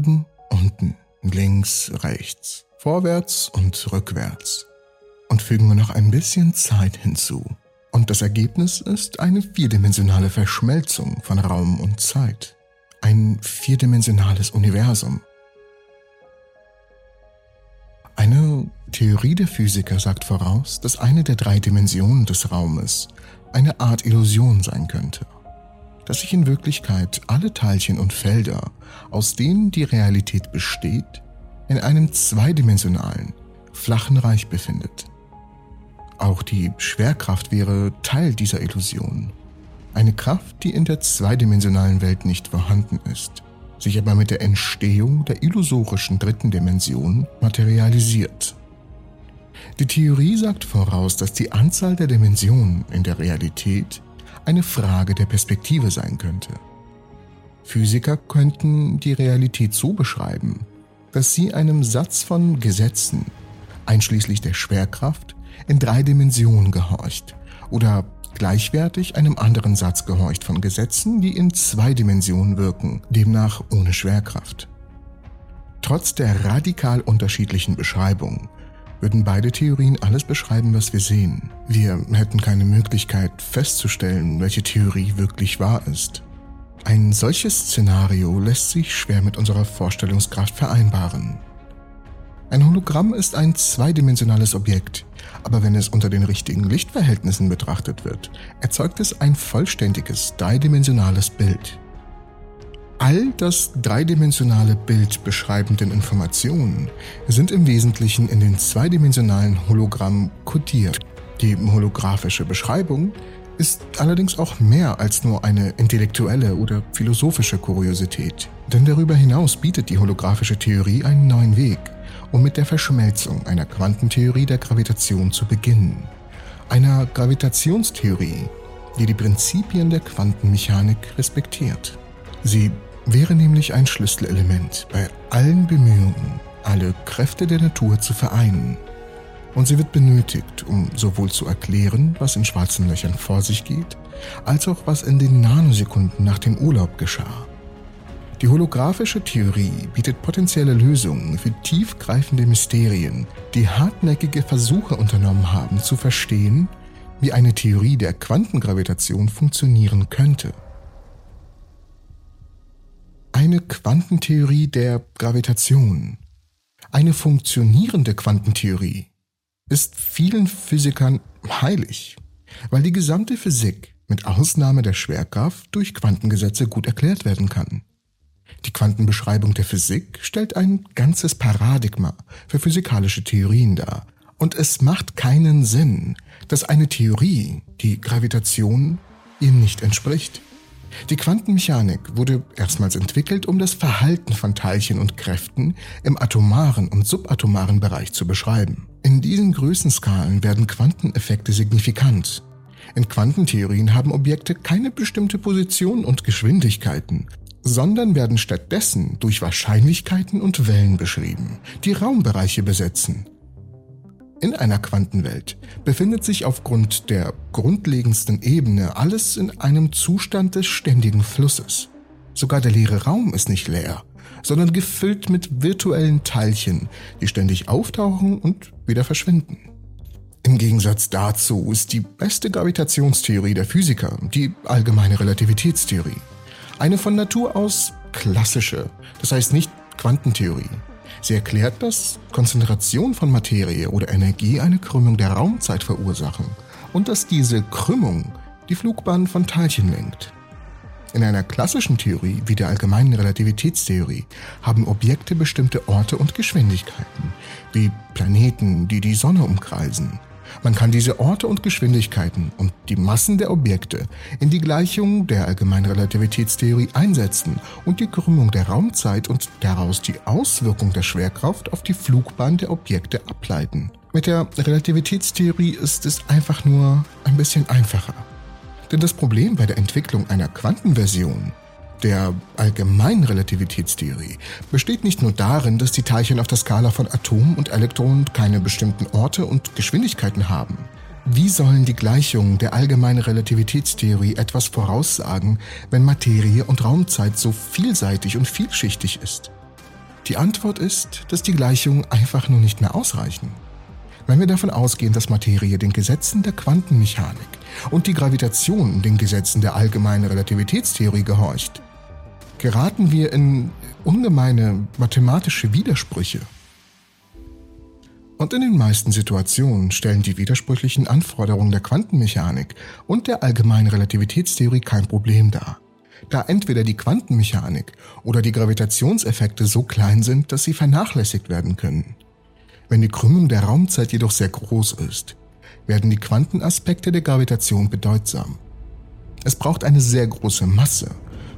Oben, unten, links, rechts, vorwärts und rückwärts. Und fügen wir noch ein bisschen Zeit hinzu. Und das Ergebnis ist eine vierdimensionale Verschmelzung von Raum und Zeit. Ein vierdimensionales Universum. Eine Theorie der Physiker sagt voraus, dass eine der drei Dimensionen des Raumes eine Art Illusion sein könnte dass sich in Wirklichkeit alle Teilchen und Felder, aus denen die Realität besteht, in einem zweidimensionalen, flachen Reich befindet. Auch die Schwerkraft wäre Teil dieser Illusion. Eine Kraft, die in der zweidimensionalen Welt nicht vorhanden ist, sich aber mit der Entstehung der illusorischen dritten Dimension materialisiert. Die Theorie sagt voraus, dass die Anzahl der Dimensionen in der Realität eine Frage der Perspektive sein könnte. Physiker könnten die Realität so beschreiben, dass sie einem Satz von Gesetzen, einschließlich der Schwerkraft, in drei Dimensionen gehorcht oder gleichwertig einem anderen Satz gehorcht von Gesetzen, die in zwei Dimensionen wirken, demnach ohne Schwerkraft. Trotz der radikal unterschiedlichen Beschreibung würden beide Theorien alles beschreiben, was wir sehen. Wir hätten keine Möglichkeit festzustellen, welche Theorie wirklich wahr ist. Ein solches Szenario lässt sich schwer mit unserer Vorstellungskraft vereinbaren. Ein Hologramm ist ein zweidimensionales Objekt, aber wenn es unter den richtigen Lichtverhältnissen betrachtet wird, erzeugt es ein vollständiges dreidimensionales Bild. All das dreidimensionale Bild beschreibenden Informationen sind im Wesentlichen in den zweidimensionalen Hologramm kodiert. Die holographische Beschreibung ist allerdings auch mehr als nur eine intellektuelle oder philosophische Kuriosität. Denn darüber hinaus bietet die holographische Theorie einen neuen Weg, um mit der Verschmelzung einer Quantentheorie der Gravitation zu beginnen. Einer Gravitationstheorie, die die Prinzipien der Quantenmechanik respektiert. Sie wäre nämlich ein Schlüsselelement bei allen Bemühungen, alle Kräfte der Natur zu vereinen. Und sie wird benötigt, um sowohl zu erklären, was in schwarzen Löchern vor sich geht, als auch was in den Nanosekunden nach dem Urlaub geschah. Die holographische Theorie bietet potenzielle Lösungen für tiefgreifende Mysterien, die hartnäckige Versuche unternommen haben zu verstehen, wie eine Theorie der Quantengravitation funktionieren könnte eine Quantentheorie der Gravitation, eine funktionierende Quantentheorie, ist vielen Physikern heilig, weil die gesamte Physik mit Ausnahme der Schwerkraft durch Quantengesetze gut erklärt werden kann. Die Quantenbeschreibung der Physik stellt ein ganzes Paradigma für physikalische Theorien dar, und es macht keinen Sinn, dass eine Theorie, die Gravitation, ihr nicht entspricht. Die Quantenmechanik wurde erstmals entwickelt, um das Verhalten von Teilchen und Kräften im atomaren und subatomaren Bereich zu beschreiben. In diesen Größenskalen werden Quanteneffekte signifikant. In Quantentheorien haben Objekte keine bestimmte Position und Geschwindigkeiten, sondern werden stattdessen durch Wahrscheinlichkeiten und Wellen beschrieben, die Raumbereiche besetzen. In einer Quantenwelt befindet sich aufgrund der grundlegendsten Ebene alles in einem Zustand des ständigen Flusses. Sogar der leere Raum ist nicht leer, sondern gefüllt mit virtuellen Teilchen, die ständig auftauchen und wieder verschwinden. Im Gegensatz dazu ist die beste Gravitationstheorie der Physiker die allgemeine Relativitätstheorie. Eine von Natur aus klassische, das heißt nicht Quantentheorie. Sie erklärt, dass Konzentration von Materie oder Energie eine Krümmung der Raumzeit verursachen und dass diese Krümmung die Flugbahn von Teilchen lenkt. In einer klassischen Theorie wie der allgemeinen Relativitätstheorie haben Objekte bestimmte Orte und Geschwindigkeiten, wie Planeten, die die Sonne umkreisen. Man kann diese Orte und Geschwindigkeiten und die Massen der Objekte in die Gleichung der allgemeinen Relativitätstheorie einsetzen und die Krümmung der Raumzeit und daraus die Auswirkung der Schwerkraft auf die Flugbahn der Objekte ableiten. Mit der Relativitätstheorie ist es einfach nur ein bisschen einfacher. Denn das Problem bei der Entwicklung einer Quantenversion der allgemeinen Relativitätstheorie besteht nicht nur darin, dass die Teilchen auf der Skala von Atomen und Elektronen keine bestimmten Orte und Geschwindigkeiten haben. Wie sollen die Gleichungen der allgemeinen Relativitätstheorie etwas voraussagen, wenn Materie und Raumzeit so vielseitig und vielschichtig ist? Die Antwort ist, dass die Gleichungen einfach nur nicht mehr ausreichen. Wenn wir davon ausgehen, dass Materie den Gesetzen der Quantenmechanik und die Gravitation den Gesetzen der allgemeinen Relativitätstheorie gehorcht, geraten wir in ungemeine mathematische Widersprüche. Und in den meisten Situationen stellen die widersprüchlichen Anforderungen der Quantenmechanik und der allgemeinen Relativitätstheorie kein Problem dar, da entweder die Quantenmechanik oder die Gravitationseffekte so klein sind, dass sie vernachlässigt werden können. Wenn die Krümmung der Raumzeit jedoch sehr groß ist, werden die Quantenaspekte der Gravitation bedeutsam. Es braucht eine sehr große Masse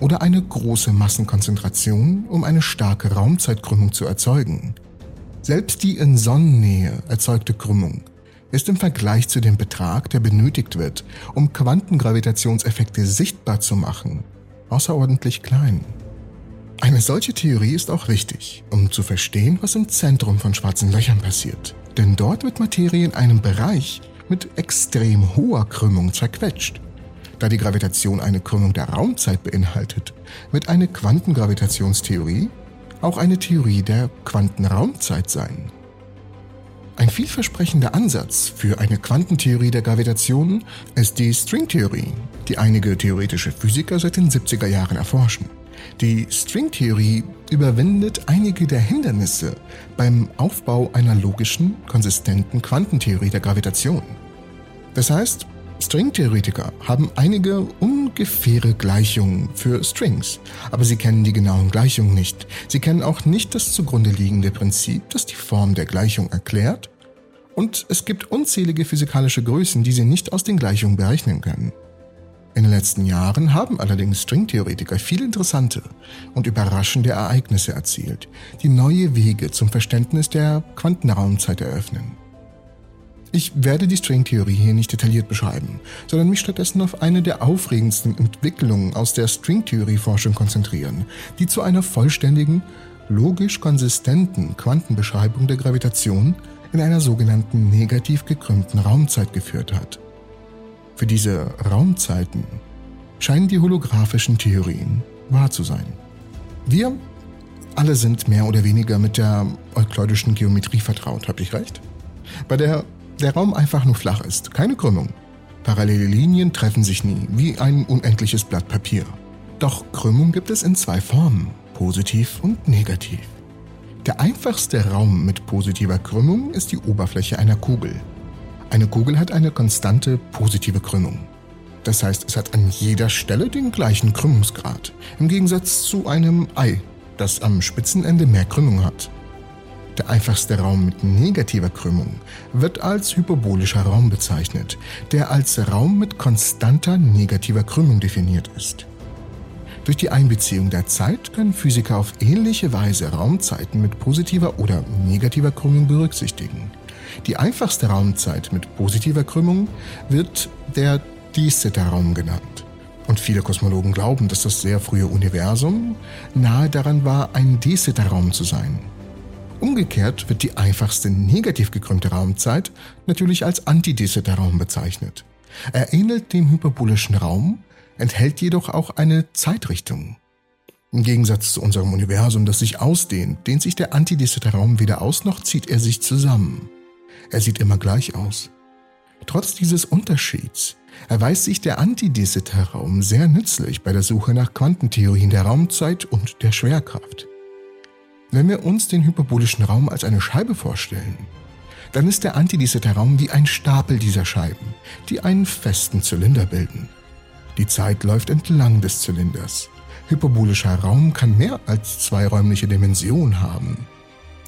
oder eine große Massenkonzentration, um eine starke Raumzeitkrümmung zu erzeugen. Selbst die in Sonnennähe erzeugte Krümmung ist im Vergleich zu dem Betrag, der benötigt wird, um Quantengravitationseffekte sichtbar zu machen, außerordentlich klein. Eine solche Theorie ist auch wichtig, um zu verstehen, was im Zentrum von schwarzen Löchern passiert. Denn dort wird Materie in einem Bereich mit extrem hoher Krümmung zerquetscht. Da die Gravitation eine Krümmung der Raumzeit beinhaltet, wird eine Quantengravitationstheorie auch eine Theorie der Quantenraumzeit sein. Ein vielversprechender Ansatz für eine Quantentheorie der Gravitation ist die Stringtheorie, die einige theoretische Physiker seit den 70er Jahren erforschen. Die Stringtheorie überwindet einige der Hindernisse beim Aufbau einer logischen, konsistenten Quantentheorie der Gravitation. Das heißt, Stringtheoretiker haben einige ungefähre Gleichungen für Strings, aber sie kennen die genauen Gleichungen nicht. Sie kennen auch nicht das zugrunde liegende Prinzip, das die Form der Gleichung erklärt, und es gibt unzählige physikalische Größen, die sie nicht aus den Gleichungen berechnen können. In den letzten Jahren haben allerdings Stringtheoretiker viele interessante und überraschende Ereignisse erzielt, die neue Wege zum Verständnis der Quantenraumzeit eröffnen. Ich werde die Stringtheorie hier nicht detailliert beschreiben, sondern mich stattdessen auf eine der aufregendsten Entwicklungen aus der Stringtheorieforschung konzentrieren, die zu einer vollständigen, logisch konsistenten Quantenbeschreibung der Gravitation in einer sogenannten negativ gekrümmten Raumzeit geführt hat. Für diese Raumzeiten scheinen die holographischen Theorien wahr zu sein. Wir alle sind mehr oder weniger mit der euklidischen Geometrie vertraut, habe ich recht? Bei der der Raum einfach nur flach ist, keine Krümmung. Parallele Linien treffen sich nie, wie ein unendliches Blatt Papier. Doch Krümmung gibt es in zwei Formen, positiv und negativ. Der einfachste Raum mit positiver Krümmung ist die Oberfläche einer Kugel. Eine Kugel hat eine konstante positive Krümmung. Das heißt, es hat an jeder Stelle den gleichen Krümmungsgrad, im Gegensatz zu einem Ei, das am Spitzenende mehr Krümmung hat. Der einfachste Raum mit negativer Krümmung wird als hyperbolischer Raum bezeichnet, der als Raum mit konstanter negativer Krümmung definiert ist. Durch die Einbeziehung der Zeit können Physiker auf ähnliche Weise Raumzeiten mit positiver oder negativer Krümmung berücksichtigen. Die einfachste Raumzeit mit positiver Krümmung wird der de raum genannt. Und viele Kosmologen glauben, dass das sehr frühe Universum nahe daran war, ein de raum zu sein. Umgekehrt wird die einfachste negativ gekrümmte Raumzeit natürlich als antidesitter Raum bezeichnet. Er ähnelt dem hyperbolischen Raum, enthält jedoch auch eine Zeitrichtung. Im Gegensatz zu unserem Universum, das sich ausdehnt, dehnt sich der antidesitter Raum weder aus noch zieht er sich zusammen. Er sieht immer gleich aus. Trotz dieses Unterschieds erweist sich der antidesitter Raum sehr nützlich bei der Suche nach Quantentheorien der Raumzeit und der Schwerkraft. Wenn wir uns den hyperbolischen Raum als eine Scheibe vorstellen, dann ist der Antidesitter-Raum wie ein Stapel dieser Scheiben, die einen festen Zylinder bilden. Die Zeit läuft entlang des Zylinders. Hyperbolischer Raum kann mehr als zwei räumliche Dimensionen haben.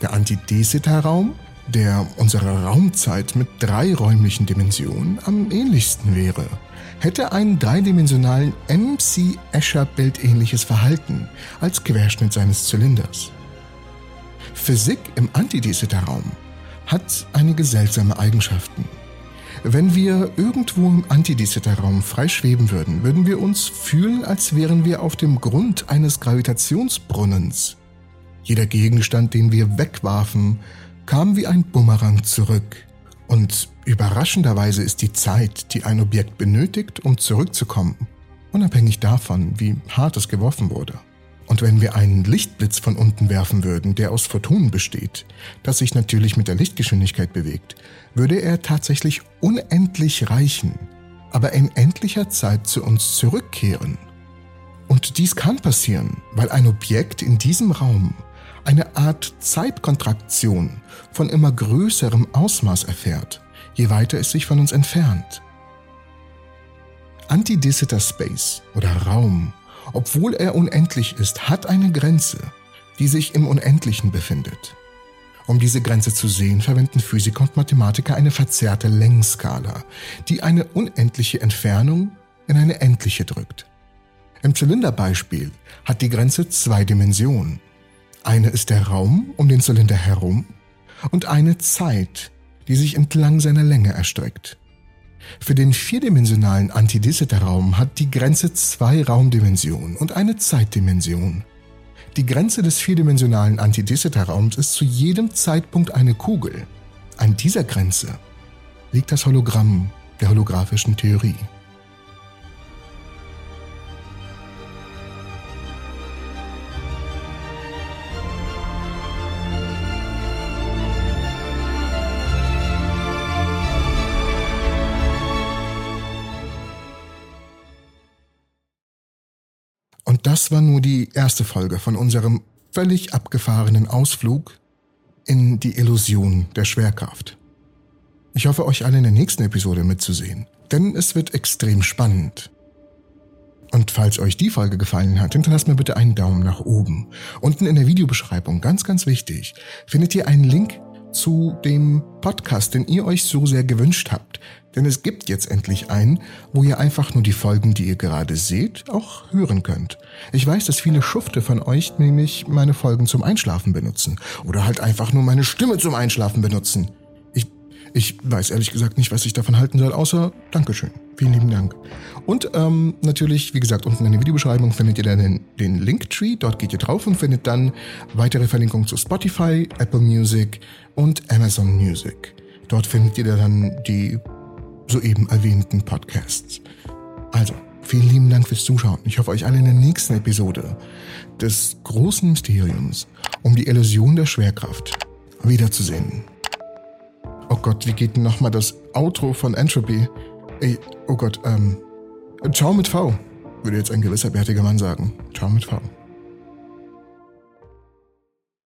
Der Antidesitter-Raum, der unserer Raumzeit mit drei räumlichen Dimensionen am ähnlichsten wäre, hätte einen dreidimensionalen MC-Escher-bildähnliches Verhalten als Querschnitt seines Zylinders. Physik im Antidesitter-Raum hat einige seltsame Eigenschaften. Wenn wir irgendwo im Antidesitter-Raum frei schweben würden, würden wir uns fühlen, als wären wir auf dem Grund eines Gravitationsbrunnens. Jeder Gegenstand, den wir wegwarfen, kam wie ein Bumerang zurück. Und überraschenderweise ist die Zeit, die ein Objekt benötigt, um zurückzukommen, unabhängig davon, wie hart es geworfen wurde. Und wenn wir einen Lichtblitz von unten werfen würden, der aus Photonen besteht, das sich natürlich mit der Lichtgeschwindigkeit bewegt, würde er tatsächlich unendlich reichen, aber in endlicher Zeit zu uns zurückkehren. Und dies kann passieren, weil ein Objekt in diesem Raum eine Art Zeitkontraktion von immer größerem Ausmaß erfährt, je weiter es sich von uns entfernt. Antidissiter Space oder Raum obwohl er unendlich ist, hat eine Grenze, die sich im Unendlichen befindet. Um diese Grenze zu sehen, verwenden Physiker und Mathematiker eine verzerrte Längsskala, die eine unendliche Entfernung in eine endliche drückt. Im Zylinderbeispiel hat die Grenze zwei Dimensionen. Eine ist der Raum um den Zylinder herum und eine Zeit, die sich entlang seiner Länge erstreckt. Für den vierdimensionalen Antidissiter-Raum hat die Grenze zwei Raumdimensionen und eine Zeitdimension. Die Grenze des vierdimensionalen Antidissiter-Raums ist zu jedem Zeitpunkt eine Kugel. An dieser Grenze liegt das Hologramm der holographischen Theorie. Das war nur die erste Folge von unserem völlig abgefahrenen Ausflug in die Illusion der Schwerkraft. Ich hoffe, euch alle in der nächsten Episode mitzusehen, denn es wird extrem spannend. Und falls euch die Folge gefallen hat, hinterlasst mir bitte einen Daumen nach oben. Unten in der Videobeschreibung, ganz, ganz wichtig, findet ihr einen Link zu dem Podcast, den ihr euch so sehr gewünscht habt. Denn es gibt jetzt endlich einen, wo ihr einfach nur die Folgen, die ihr gerade seht, auch hören könnt. Ich weiß, dass viele Schufte von euch nämlich meine Folgen zum Einschlafen benutzen. Oder halt einfach nur meine Stimme zum Einschlafen benutzen. Ich, ich weiß ehrlich gesagt nicht, was ich davon halten soll, außer Dankeschön. Vielen lieben Dank. Und ähm, natürlich, wie gesagt, unten in der Videobeschreibung findet ihr dann den, den Linktree. Dort geht ihr drauf und findet dann weitere Verlinkungen zu Spotify, Apple Music und Amazon Music. Dort findet ihr dann die soeben erwähnten Podcasts. Also, vielen lieben Dank fürs Zuschauen. Ich hoffe, euch alle in der nächsten Episode des großen Mysteriums um die Illusion der Schwerkraft wiederzusehen. Oh Gott, wie geht denn nochmal das Outro von Entropy? Ey, oh Gott, ähm, ciao mit V, würde jetzt ein gewisser bärtiger Mann sagen. Ciao mit V.